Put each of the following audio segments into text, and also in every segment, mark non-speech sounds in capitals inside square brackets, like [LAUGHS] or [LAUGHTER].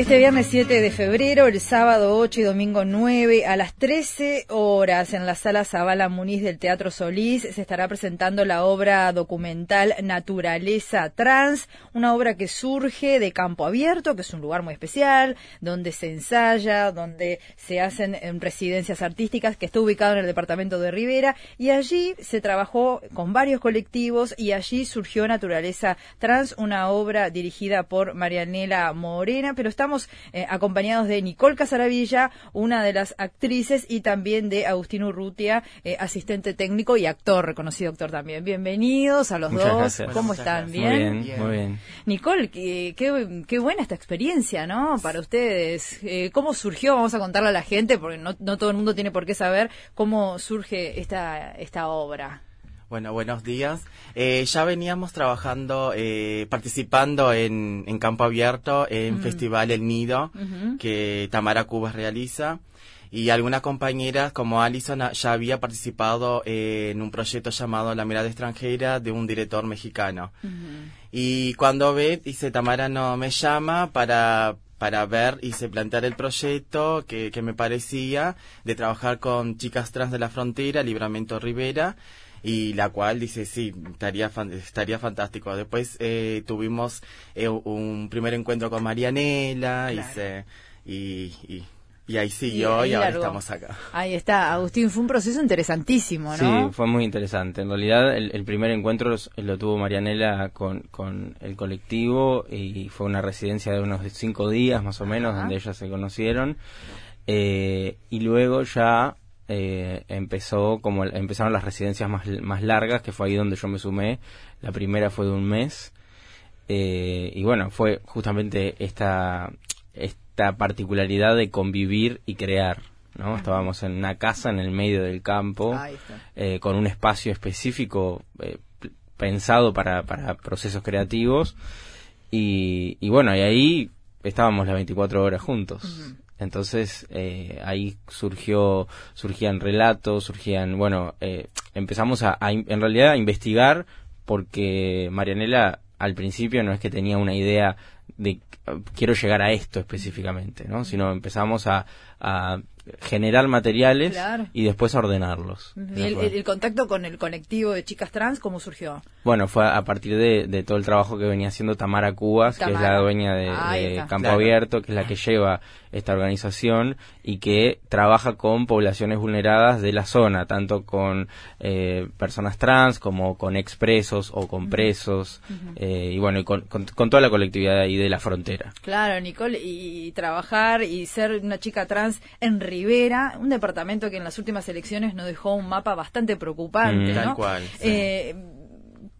Este viernes 7 de febrero, el sábado 8 y domingo 9, a las 13 horas en la sala Zabala Muniz del Teatro Solís, se estará presentando la obra documental Naturaleza Trans, una obra que surge de Campo Abierto, que es un lugar muy especial, donde se ensaya, donde se hacen residencias artísticas, que está ubicado en el departamento de Rivera, y allí se trabajó con varios colectivos y allí surgió Naturaleza Trans, una obra dirigida por Marianela Morena, pero estamos eh, acompañados de Nicole Casaravilla, una de las actrices, y también de Agustín Urrutia, eh, asistente técnico y actor, reconocido actor también. Bienvenidos a los dos. ¿Cómo están? ¿Bien? Muy bien, Nicole, qué, qué, buena esta experiencia, ¿no? Para ustedes. Eh, ¿Cómo surgió? Vamos a contarle a la gente, porque no, no todo el mundo tiene por qué saber cómo surge esta, esta obra. Bueno, buenos días. Eh, ya veníamos trabajando, eh, participando en, en, Campo Abierto, en Festival El Nido, que Tamara Cubas realiza. Y algunas compañeras, como Alison, ya había participado eh, en un proyecto llamado La Mirada Extranjera de un director mexicano. Y cuando ve, dice, Tamara no me llama para para ver y se plantear el proyecto que, que me parecía de trabajar con chicas trans de la frontera, Libramento Rivera, y la cual dice sí estaría estaría fantástico después eh, tuvimos eh, un primer encuentro con Marianela y, se, y, y y ahí siguió y, ahora estamos acá. Ahí está, Agustín, fue un proceso interesantísimo, ¿no? Sí, fue muy interesante. En realidad el, primer encuentro lo tuvo Marianela con, con, el colectivo y fue una residencia de unos cinco días más o menos donde ellas se conocieron. Eh, y luego ya eh, empezó como empezaron las residencias más, más largas, que fue ahí donde yo me sumé. La primera fue de un mes. Eh, y bueno, fue justamente esta, esta particularidad de convivir y crear. ¿no? Estábamos en una casa en el medio del campo, eh, con un espacio específico pensado para, para procesos creativos. Y, y bueno, y ahí estábamos las 24 horas juntos. Entonces eh, ahí surgió, surgían relatos, surgían, bueno, eh, empezamos a, en realidad a investigar porque Marianela al principio no es que tenía una idea de quiero llegar a esto específicamente, ¿no? Sino empezamos a, generar materiales y después ordenarlos. ¿Y el, contacto con el colectivo de chicas trans cómo surgió? Bueno, fue a partir de, todo el trabajo que venía haciendo Tamara Cubas, que es la dueña de, Campo Abierto, que es la que lleva esta organización y que trabaja con poblaciones vulneradas de la zona, tanto con eh, personas trans como con expresos o con presos, eh, y bueno, y con, toda la colectividad ahí de la frontera. Claro, Nicole, y, trabajar y ser una chica trans en Rivera, un departamento que en las últimas elecciones nos dejó un mapa bastante preocupante, Tal cual. Eh,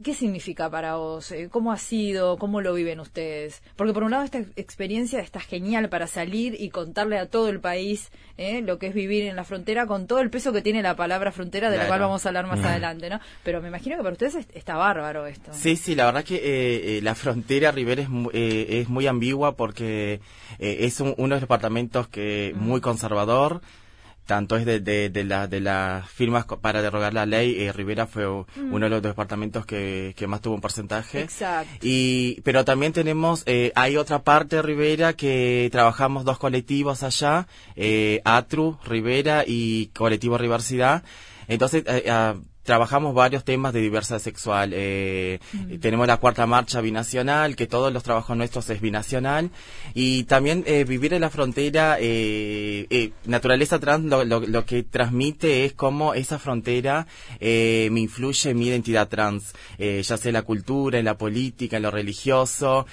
¿Qué significa para vos? Eh, ¿Cómo ha sido? ¿Cómo lo viven ustedes? Porque por un lado esta experiencia está genial para salir y contarle a todo el país eh, lo que es vivir en la frontera con todo el peso que tiene la palabra frontera, de la cual vamos a hablar más adelante, ¿no? Pero me imagino que para ustedes está bárbaro esto. Sí, sí, la verdad que eh, la frontera Rivera es, es muy ambigua porque es uno de los departamentos que muy conservador, tanto es de, de, la, de las firmas para derogar la ley, eh, Rivera fue mm. uno de los departamentos que, que, más tuvo un porcentaje. Exacto. Y, pero también tenemos, eh, hay otra parte de Rivera que trabajamos dos colectivos allá, eh, Atru, Rivera y Colectivo Riversidad. Entonces, eh, ah, trabajamos varios temas de diversidad sexual. Eh, tenemos la cuarta marcha binacional, que todos los trabajos nuestros es binacional. Y también eh, vivir en la frontera, eh, naturaleza trans lo, lo, que transmite es cómo esa frontera me influye en mi identidad trans, ya sea en la cultura, en la política, en lo religioso.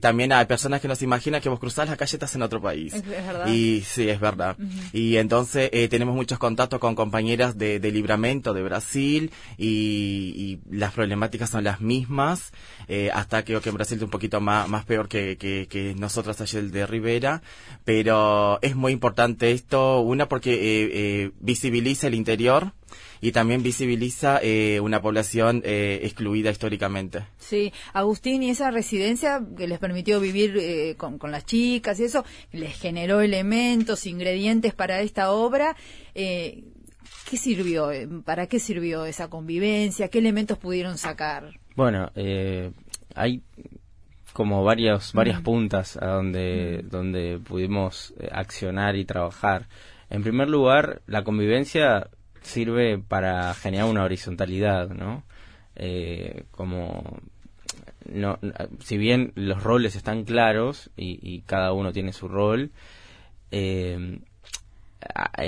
también hay personas que nos imaginan que vos cruzás las calles en otro país. Es, verdad. Y sí, es verdad. Y entonces tenemos muchos contactos con compañeras de, de Libramento, de Brasil y, las problemáticas son las mismas, eh, hasta creo que en Brasil es un poquito más, peor que, que, nosotros allá el de Rivera, pero es muy importante esto, una porque eh, eh, visibiliza el interior, y también visibiliza una población excluida históricamente. Sí, Agustín, y esa residencia que les permitió vivir con, con, las chicas y eso, les generó elementos, ingredientes para esta obra. ¿Qué sirvió? Eh, ¿Para qué sirvió esa convivencia? ¿Qué elementos pudieron sacar? Bueno, eh, hay como varios, varias puntas a donde, donde pudimos eh, accionar y trabajar. En primer lugar, la convivencia sirve para generar una horizontalidad, ¿no? Eh, como no, si bien los roles están claros y, cada uno tiene su rol, eh,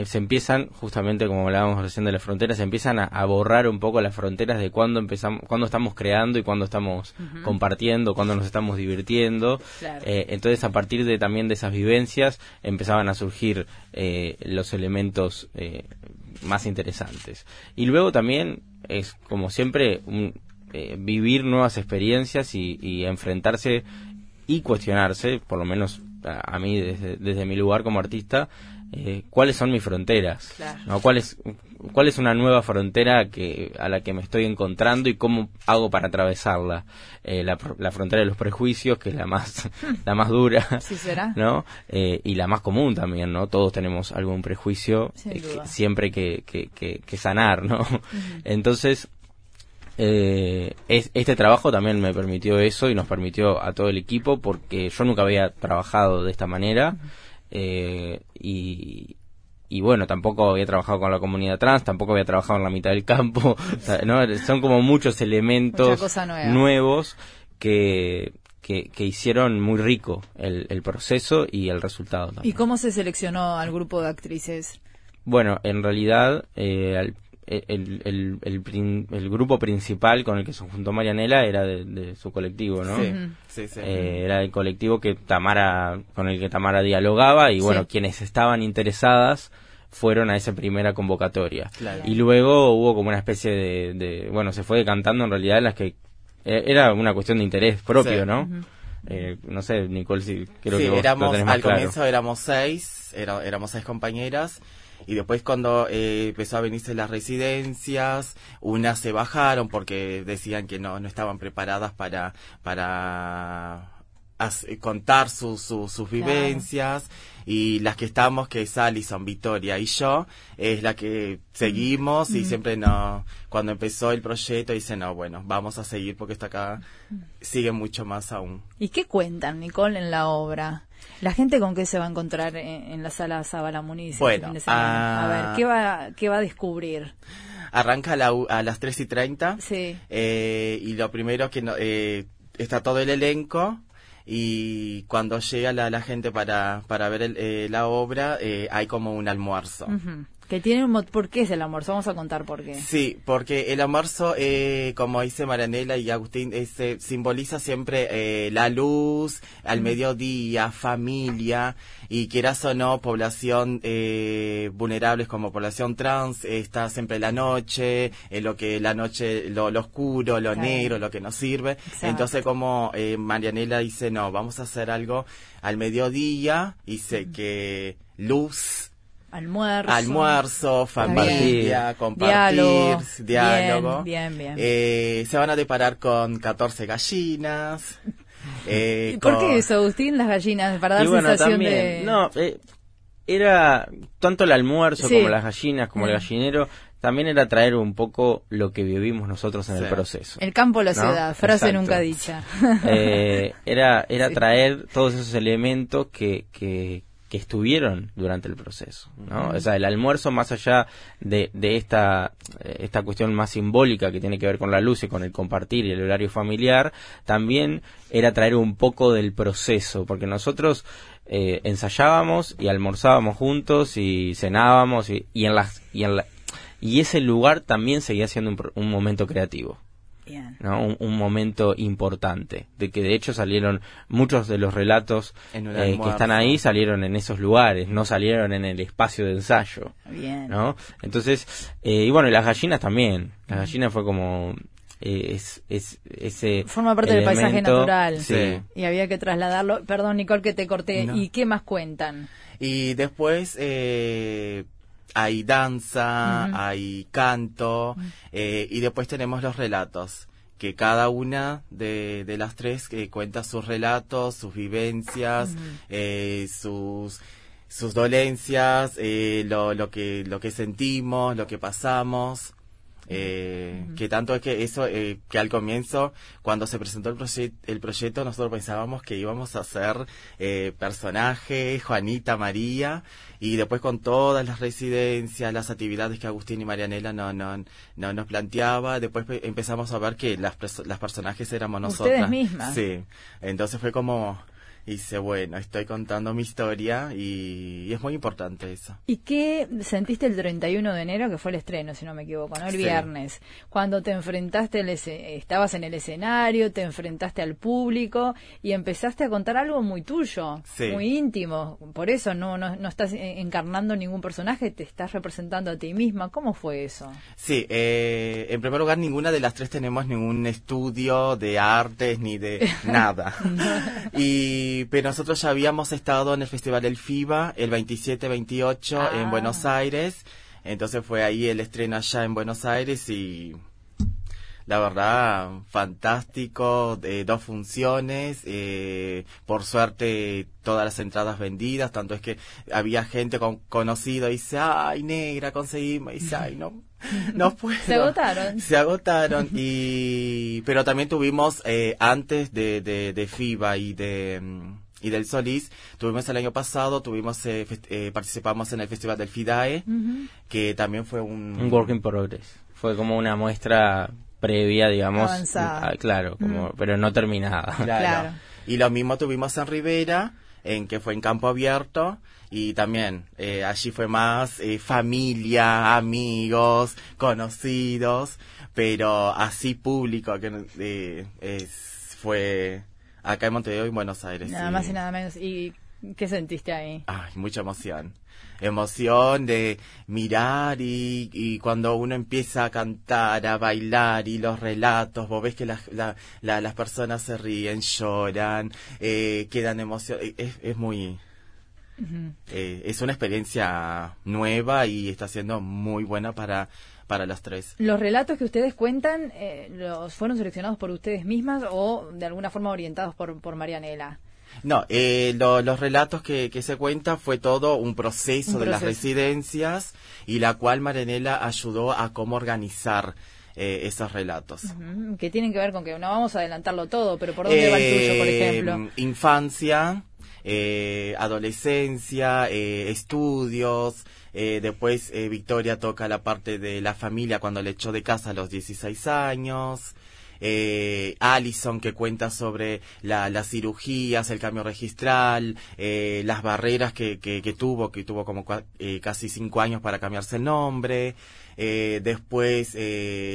se empiezan, justamente como hablábamos recién de las fronteras, se empiezan a, borrar un poco las fronteras de cuándo empezamos, cuándo estamos creando y cuándo estamos compartiendo, cuándo nos estamos divirtiendo. Eh, entonces, a partir de también de esas vivencias, empezaban a surgir eh, los elementos eh, más interesantes. Y luego también es, como siempre, vivir nuevas experiencias y, enfrentarse y cuestionarse, por lo menos a, mí desde, desde mi lugar como artista, eh, cuáles son mis fronteras, ¿Cuál, es, cuál es una nueva frontera que a la que me estoy encontrando y cómo hago para atravesarla. Eh, la, frontera de los prejuicios, que es la más, [LAUGHS] la más dura, ¿no? Eh, y la más común también, ¿no? Todos tenemos algún prejuicio siempre que, que, que, sanar, ¿no? Entonces, este trabajo también me permitió eso y nos permitió a todo el equipo porque yo nunca había trabajado de esta manera. Eh, y, y bueno, tampoco había trabajado con la comunidad trans, tampoco había trabajado en la mitad del campo, [LAUGHS] son como muchos elementos nuevos que, que, hicieron muy rico el, el proceso y el resultado. ¿Y cómo se seleccionó al grupo de actrices? Bueno, en realidad, eh, al, el, el, el, el, grupo principal con el que se juntó Marianela era de, su colectivo, ¿no? Sí, sí, eh, era el colectivo que Tamara, con el que Tamara dialogaba y bueno, quienes estaban interesadas fueron a esa primera convocatoria. Y luego hubo como una especie de, bueno, se fue decantando en realidad las que e, era una cuestión de interés propio, ¿no? Eh, no sé, Nicole, si creo que vos éramos, lo al comienzo éramos seis, era, éramos seis compañeras y después cuando eh, empezó a venirse las residencias, unas se bajaron porque decían que no, no estaban preparadas para, para contar sus sus vivencias. Y las que estamos que es Alison, Victoria y yo es la que seguimos y siempre no cuando empezó el proyecto dice no bueno vamos a seguir porque está acá sigue mucho más aún y qué cuentan Nicole en la obra la gente con qué se va a encontrar en, la sala Zabala Muniz bueno a ver qué va qué va a descubrir arranca a, las 3 y 30 sí. Eh, y lo primero que no, eh, está todo el elenco y cuando llega la, gente para, para ver eh, la obra eh, hay como un almuerzo. Que tiene un ¿Por qué es el almuerzo? Vamos a contar por qué. Sí, porque el almuerzo, eh, como dice Maranela y Agustín, ese simboliza siempre eh, la luz, al mediodía, familia, y quieras o no, población eh, vulnerables como población trans, está siempre la noche, eh, lo que la noche, lo, oscuro, lo negro, lo que nos sirve. Entonces, como eh, Marianela dice, no, vamos a hacer algo al mediodía, dice que luz, Almuerzo. Almuerzo, familia, compartir, diálogo. Bien, bien, eh, se van a deparar con 14 gallinas. [LAUGHS] Eh, ¿Por qué eso, Agustín, las gallinas? Para dar sensación de... No, eh, era tanto el almuerzo como las gallinas, como el gallinero, también era traer un poco lo que vivimos nosotros en el proceso. El campo, la ciudad, frase nunca dicha. Eh, era era [LAUGHS] traer todos esos elementos que, que, que estuvieron durante el proceso. ¿no? O sea, el almuerzo, más allá de, de esta, eh, esta cuestión más simbólica que tiene que ver con la luz y con el compartir y el horario familiar, también era traer un poco del proceso, porque nosotros eh, ensayábamos y almorzábamos juntos y cenábamos y, y en las y en la, y ese lugar también seguía siendo un momento creativo. ¿No? Un, momento importante, de que de hecho salieron muchos de los relatos eh, que están ahí salieron en esos lugares, no salieron en el espacio de ensayo. ¿no? Entonces, eh, y bueno, y las gallinas también, las gallinas fue como eh, es, es, ese forma parte del paisaje natural. sí. y había que trasladarlo. Perdón Nicole que te corté. Y qué más cuentan y después eh, hay danza, hay canto, eh, y después tenemos los relatos, que cada una de, de las tres eh, cuenta sus relatos, sus vivencias, eh, sus sus dolencias, lo, lo que lo que sentimos, lo que pasamos. Eh, Que tanto es que eso, eh, que al comienzo, cuando se presentó el, proye el proyecto, nosotros pensábamos que íbamos a hacer eh, personajes, Juanita, María, y después con todas las residencias, las actividades que Agustín y Marianela no, no, no nos planteaba, después empezamos a ver que las, las personajes éramos nosotros. Ustedes mismas. Sí, entonces fue como y dice, bueno, estoy contando mi historia y, es muy importante eso. ¿Y qué sentiste el 31 de enero, que fue el estreno, si no me equivoco, ¿no? El viernes, cuando te enfrentaste, el estabas en el escenario, te enfrentaste al público y empezaste a contar algo muy tuyo, muy íntimo. Por eso no, no, no, estás encarnando ningún personaje, te estás representando a ti misma. ¿Cómo fue eso? Sí, eh, en primer lugar, ninguna de las tres tenemos ningún estudio de artes ni de [LAUGHS] nada. y pero nosotros ya habíamos estado en el Festival del FIBA el 27-28 en ah. Buenos Aires. Entonces fue ahí el estreno allá en Buenos Aires y la verdad, fantástico, de dos funciones, eh, por suerte todas las entradas vendidas, tanto es que había gente con, conocida y dice, ay, negra, conseguimos, y dice, ay, no, no [LAUGHS] puedo. Se agotaron. Se agotaron, y, pero también tuvimos, eh, antes de, de, de FIBA y de, mm, y del Solís. Tuvimos el año pasado, tuvimos eh, eh, participamos en el Festival del FIDAE, que también fue un... Un work in progress. Fue como una muestra previa, digamos. Ah, claro, como, pero no terminada. Claro. Y lo mismo tuvimos en Rivera, en que fue en campo abierto. Y también eh, allí fue más familia, amigos, conocidos, pero así público que fue acá en Montevideo y en Buenos Aires. Nada más y nada menos. ¿Y qué sentiste ahí? Ay, mucha emoción. Emoción de mirar y, y cuando uno empieza a cantar, a bailar y los relatos, vos ves que la, la, las personas se ríen, lloran, eh, quedan emocionadas. Es, es muy... eh, es una experiencia nueva y está siendo muy buena para para las tres. ¿Los relatos que ustedes cuentan eh, los fueron seleccionados por ustedes mismas o de alguna forma orientados por, por Marianela? No, eh, los relatos que, se cuentan fue todo un proceso, de las residencias y la cual Marianela ayudó a cómo organizar eh, esos relatos. Que tienen que ver con que no vamos a adelantarlo todo, pero ¿por dónde va el tuyo, por ejemplo? Infancia, adolescencia, estudios, eh, después eh, Victoria toca la parte de la familia cuando le echó de casa a los 16 años. Eh, Allison que cuenta sobre las cirugías, el cambio registral, eh, las barreras que, que, tuvo, que tuvo como casi cinco años para cambiarse el nombre, después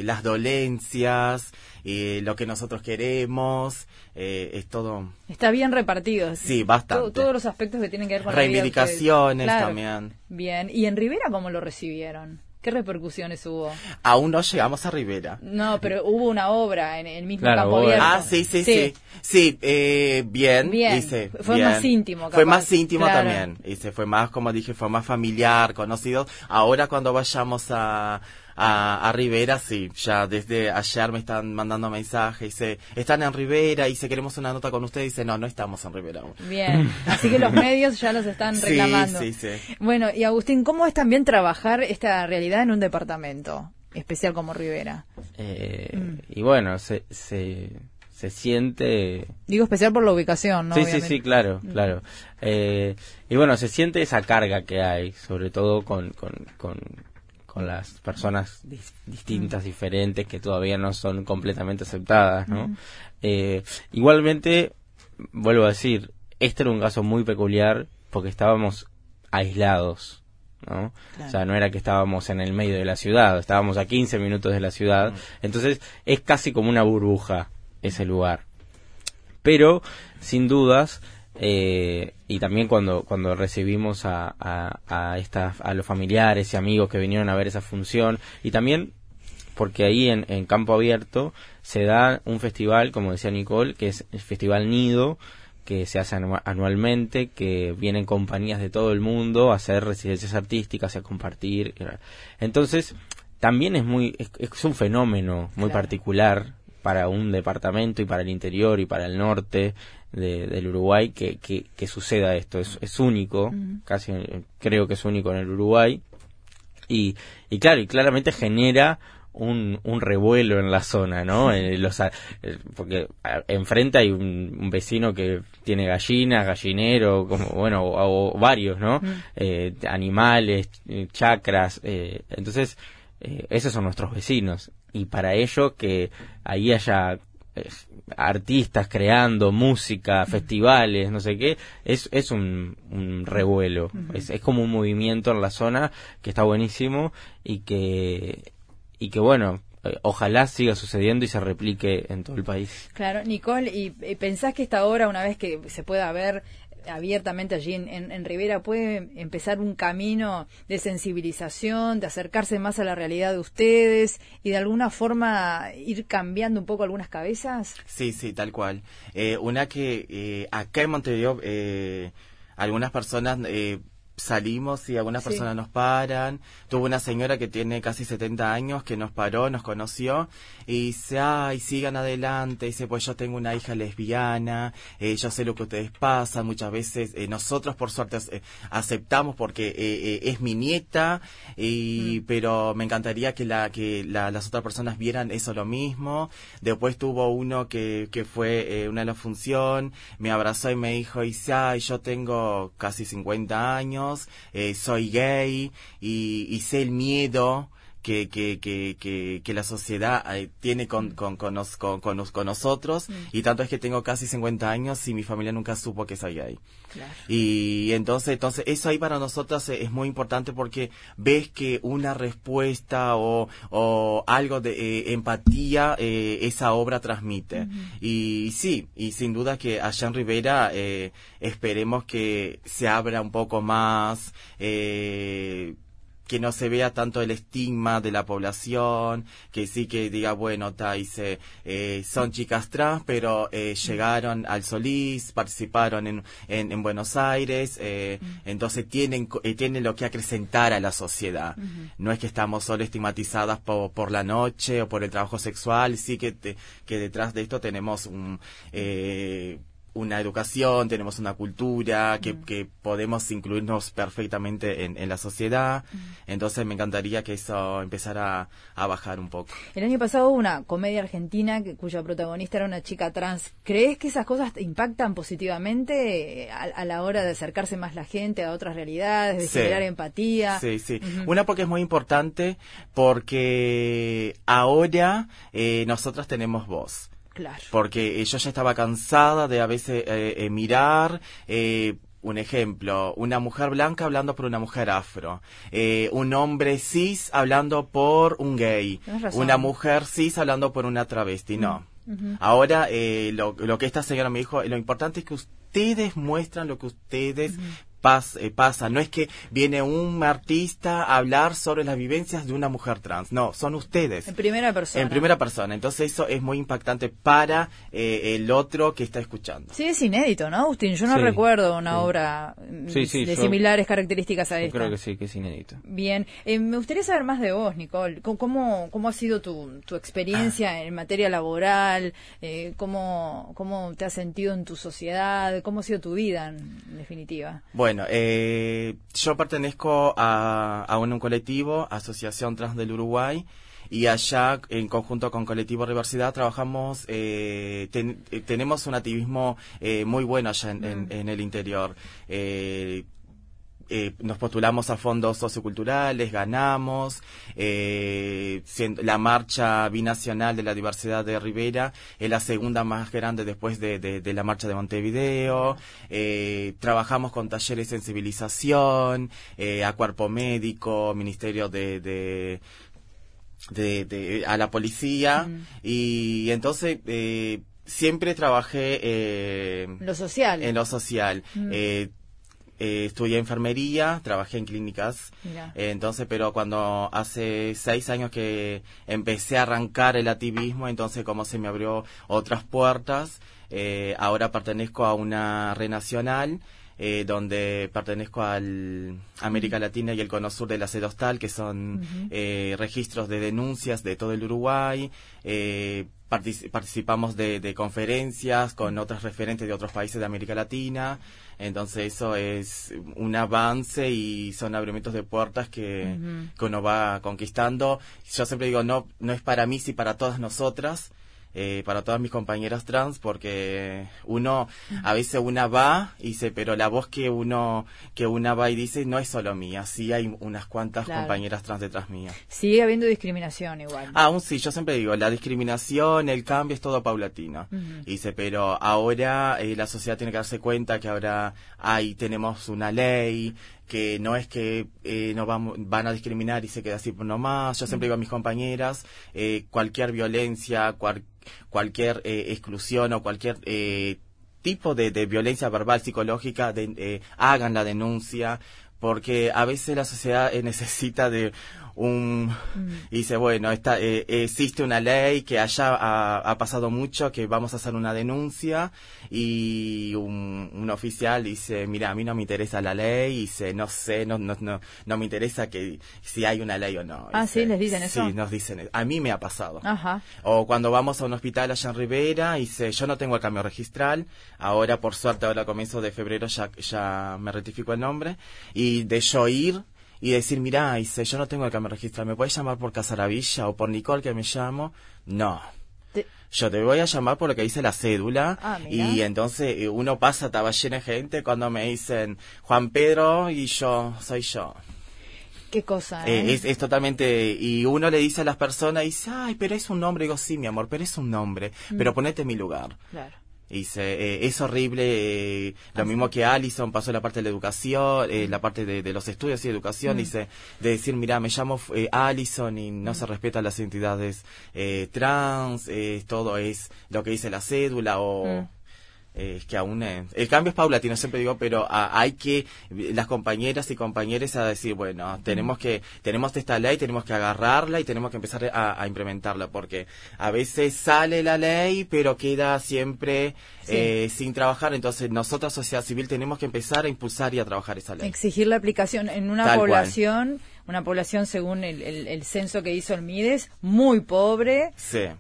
las dolencias, lo que nosotros queremos, es todo... Está bien repartido. Sí, bastante. todos los aspectos que tienen que ver con Reivindicaciones también. Bien, ¿y en Rivera cómo lo recibieron? ¿Qué repercusiones hubo? Aún no llegamos a Rivera. No, pero hubo una obra en el mismo campo abierto. Ah, sí, sí, sí. Sí, eh, bien. Bien. fue más íntimo. Fue más íntimo también. Dice, fue más, como dije, fue más familiar, conocido. Ahora cuando vayamos a, a, Rivera, sí, ya desde ayer me están mandando mensajes, dice, están en Rivera, y si queremos una nota con ustedes, dice, no, no estamos en Rivera Bien, así que los [LAUGHS] medios ya los están reclamando. Sí, sí, Bueno, y Agustín, ¿cómo es también trabajar esta realidad en un departamento especial como Rivera? Eh, mm. Y bueno, se, se, se siente... Digo especial por la ubicación, ¿no? Sí, sí, sí, claro, mm. claro. Eh, y bueno, se siente esa carga que hay, sobre todo con, con, con con las personas distintas, diferentes, que todavía no son completamente aceptadas, ¿no? Eh, igualmente, vuelvo a decir, este era un caso muy peculiar porque estábamos aislados, ¿no? O sea, no era que estábamos en el medio de la ciudad, estábamos a 15 minutos de la ciudad, entonces es casi como una burbuja ese lugar. Pero, sin dudas, eh, y también cuando, cuando recibimos a, a, a, estas, a los familiares y amigos que vinieron a ver esa función, y también porque ahí en, en Campo Abierto se da un festival, como decía Nicole, que es el Festival Nido, que se hace anualmente, que vienen compañías de todo el mundo a hacer residencias artísticas, a compartir. Entonces, también es muy, es, un fenómeno muy particular para un departamento y para el interior y para el norte del Uruguay que, que, suceda esto. Es, es único, casi creo que es único en el Uruguay. Y, y claro, y claramente genera un, un revuelo en la zona, ¿no? Eh, los, eh, porque enfrente hay un, vecino que tiene gallinas, gallinero, como, bueno, o, varios, ¿no? Eh, animales, chacras, entonces, esos son nuestros vecinos. Y para ello que ahí haya artistas creando música, festivales, no sé qué, es, es un, un revuelo, es, es como un movimiento en la zona que está buenísimo y que y que bueno, eh, ojalá siga sucediendo y se replique en todo el país. Claro, Nicole, ¿y, pensás que esta obra, una vez que se pueda ver abiertamente allí en, en, Rivera, puede empezar un camino de sensibilización, de acercarse más a la realidad de ustedes y de alguna forma ir cambiando un poco algunas cabezas? Sí, sí, tal cual. Eh, una que eh, acá en Montevideo algunas personas salimos y algunas personas nos paran. Tuvo una señora que tiene casi 70 años que nos paró, nos conoció y dice, ay, sigan adelante. Dice, pues yo tengo una hija lesbiana, eh, yo sé lo que ustedes pasan. Muchas veces eh, nosotros, por suerte, eh, aceptamos porque es mi nieta, y, mm. pero me encantaría que, la, que las otras personas vieran eso lo mismo. Después tuvo uno que, que fue una de la función, me abrazó y me dijo, dice, ay, yo tengo casi 50 años eh, soy gay y, sé el miedo que, que, que, que, la sociedad eh, tiene con, con, con, con, nosotros mm. y tanto es que tengo casi 50 años y mi familia nunca supo que soy gay. Y entonces, entonces eso ahí para nosotros es muy importante porque ves que una respuesta o, o algo de eh, empatía esa obra transmite. Y, sí, y sin duda que allá en Rivera esperemos que se abra un poco más. Eh, que no se vea tanto el estigma de la población, que sí que diga, bueno, dice, eh, son chicas trans, pero eh, llegaron al Solís, participaron en, en, Buenos Aires, eh, entonces tienen, tienen lo que acrecentar a la sociedad. No es que estamos solo estigmatizadas por, por la noche o por el trabajo sexual, sí que, que detrás de esto tenemos un una educación, tenemos una cultura, que, mm. que podemos incluirnos perfectamente en, en la sociedad. Mm. Entonces me encantaría que eso empezara a, bajar un poco. El año pasado hubo una comedia argentina cuya protagonista era una chica trans. ¿Crees que esas cosas impactan positivamente a, la hora de acercarse más la gente a otras realidades, de generar empatía? Sí, sí. Una porque es muy importante porque ahora eh, nosotros tenemos voz. Porque yo ya estaba cansada de a veces eh, eh, mirar. Eh, un ejemplo, una mujer blanca hablando por una mujer afro, un hombre cis hablando por un gay, una mujer cis hablando por una travesti, no. Mm, Ahora, lo, lo, que esta señora me dijo, lo importante es que ustedes muestran lo que ustedes eh, pasa. No es que viene un artista a hablar sobre las vivencias de una mujer trans. No, son ustedes. En primera persona. En primera persona. Entonces eso es muy impactante para eh, el otro que está escuchando. Sí, es inédito, ¿no, Agustín? Yo no recuerdo una obra de similares características a esta. creo que sí, que es inédito. Bien. Eh, me gustaría saber más de vos, Nicole. ¿Cómo, cómo ha sido tu, tu experiencia ah. en materia laboral? ¿cómo, ¿Cómo te has sentido en tu sociedad? ¿Cómo ha sido tu vida, en definitiva? Bueno, bueno, eh, yo pertenezco a, un, colectivo, Asociación Trans del Uruguay, y allá, en conjunto con Colectivo Universidad, trabajamos, eh, eh, tenemos un activismo muy bueno allá en, en el interior. Eh, nos postulamos a fondos socioculturales, ganamos, eh, la marcha binacional de la diversidad de Rivera es la segunda más grande después de, la marcha de Montevideo, eh, trabajamos con talleres de sensibilización, a cuerpo médico, ministerio de, de de, a la policía y entonces siempre trabajé lo social. en lo social. Eh, estudié enfermería, trabajé en clínicas, eh, entonces, pero cuando hace seis años que empecé a arrancar el activismo, entonces como se me abrió otras puertas, eh, ahora pertenezco a una red nacional eh, donde pertenezco al América Latina y el Cono Sur de la Sedostal, que son eh, registros de denuncias de todo el Uruguay. Eh, participamos de, conferencias con otros referentes de otros países de América Latina. Entonces eso es un avance y son abrimientos de puertas que, que uno va conquistando. Yo siempre digo, no, no es para mí, sí para todas nosotras eh, para todas mis compañeras trans porque uno a veces una va y dice pero la voz que uno que una va y dice no es solo mía sí hay unas cuantas compañeras trans detrás mía. Sigue habiendo discriminación igual aún sí yo siempre digo la discriminación el cambio es todo paulatino. Dice pero ahora eh, la sociedad tiene que darse cuenta que ahora hay tenemos una ley que no es que eh, no van, van a discriminar y se queda así por nomás. Yo siempre digo a mis compañeras, eh, cualquier violencia, cualquier eh, exclusión o cualquier eh, tipo de, violencia verbal, psicológica, de, eh, hagan la denuncia, porque a veces la sociedad [LAUGHS] necesita de un mm. y dice bueno está eh, existe una ley que allá ha, pasado mucho que vamos a hacer una denuncia y un, un, oficial dice mira a mí no me interesa la ley y dice no sé no no no, no me interesa que si hay una ley o no ah sí les dicen eso sí nos dicen a mí me ha pasado. Ajá. o cuando vamos a un hospital allá en Rivera y dice yo no tengo el cambio registral ahora por suerte ahora comienzo de febrero ya ya me rectifico el nombre y de yo ir y decir, mira, dice, yo no tengo el cambio registral, ¿me puedes llamar por Casaravilla o por Nicole que me llamo? No. Yo te voy a llamar por lo que dice la cédula ah, y entonces eh, uno pasa, estaba llena de gente cuando me dicen Juan Pedro y yo, soy yo. Qué cosa, eh, ¿eh? es, es, totalmente... Y uno le dice a las personas, dice, ay, pero es un nombre. digo, sí, mi amor, pero es un nombre. Mm. Pero ponete en mi lugar. Claro. Dice, eh, es horrible, eh, lo mismo que Alison pasó la parte de la educación, eh, la parte de, los estudios y educación, mm. dice, de decir, mira, me llamo Alison y no se respetan las entidades trans, todo es lo que dice la cédula o... Mm es que aún el cambio es paulatino siempre digo pero hay que las compañeras y compañeros a decir bueno tenemos que tenemos esta ley tenemos que agarrarla y tenemos que empezar a, implementarla porque a veces sale la ley pero queda siempre eh, sin trabajar. Entonces nosotros sociedad civil tenemos que empezar a impulsar y a trabajar esa ley. Exigir la aplicación en una población una población, según el, el, censo que hizo el Mides, muy pobre,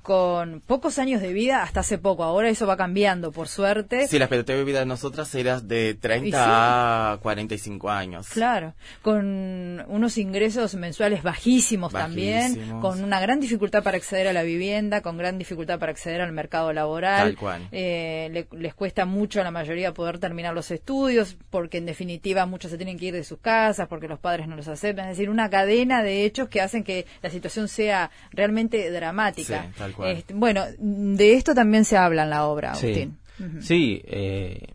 con pocos años de vida hasta hace poco. Ahora eso va cambiando, por suerte. Sí, la expectativa de vida de nosotras era de 30 a 45 años. Claro, con unos ingresos mensuales bajísimos, también, con una gran dificultad para acceder a la vivienda, con gran dificultad para acceder al mercado laboral. Tal cual. Eh, les cuesta mucho a la mayoría poder terminar los estudios, porque en definitiva muchos se tienen que ir de sus casas, porque los padres no los aceptan. Es decir, una cadena de hechos que hacen que la situación sea realmente dramática. Este, bueno, de esto también se habla en la obra, Agustín. Sí, eh,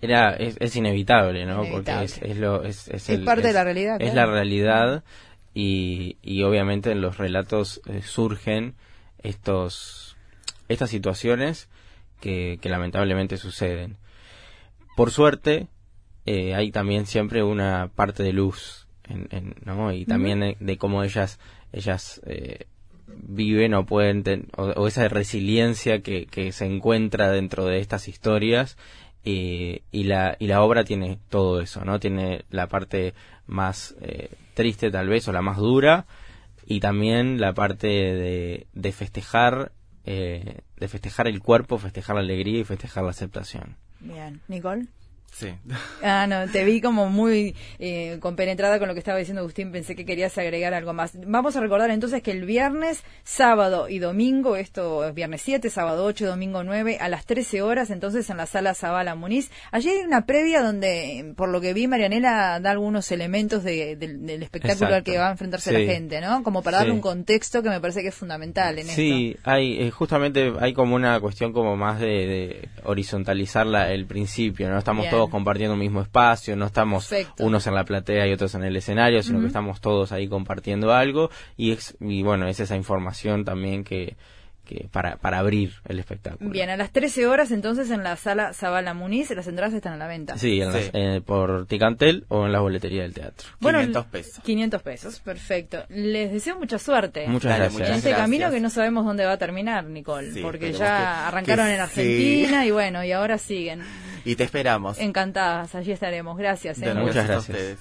era, es, inevitable, ¿no? Porque es, lo, es, parte de la realidad. Es la realidad y, y obviamente en los relatos eh, surgen estos, estas situaciones que, que lamentablemente suceden. Por suerte, eh, hay también siempre una parte de luz ¿no? Y también de, cómo ellas, ellas eh, viven o pueden, o, esa resiliencia que, que, se encuentra dentro de estas historias. y, la, y la obra tiene todo eso, ¿no? Tiene la parte más eh, triste tal vez o la más dura y también la parte de, de festejar eh, de festejar el cuerpo, festejar la alegría y festejar la aceptación. Bien, Nicole. Sí. [LAUGHS] Ah, no, te vi como muy eh, compenetrada con lo que estaba diciendo Agustín, pensé que querías agregar algo más. Vamos a recordar entonces que el viernes, sábado y domingo, esto es viernes 7, sábado 8, domingo 9, a las 13 horas, entonces en la sala Zabala Muniz. Allí hay una previa donde, por lo que vi, Marianela da algunos elementos del espectáculo al que va a enfrentarse la gente, ¿no? Como para darle un contexto que me parece que es fundamental en sí, esto. Sí, hay, eh, justamente hay como una cuestión como más de, horizontalizar el principio, ¿no? Estamos todos compartiendo un mismo espacio, no estamos unos en la platea y otros en el escenario, sino que estamos todos ahí compartiendo algo y, y bueno, es esa información también que, para, para abrir el espectáculo. Bien, a las 13 horas entonces en la sala Zabala Muniz, las entradas están a la venta. Sí, eh, por Ticantel o en la boletería del teatro. Bueno, 500 pesos. 500 pesos, perfecto. Les deseo mucha suerte. Muchas gracias. En este camino que no sabemos dónde va a terminar, Nicole, porque ya arrancaron en Argentina y bueno, y ahora siguen. Y te esperamos. Encantadas, allí estaremos. Gracias. ¿eh? Muchas gracias a ustedes.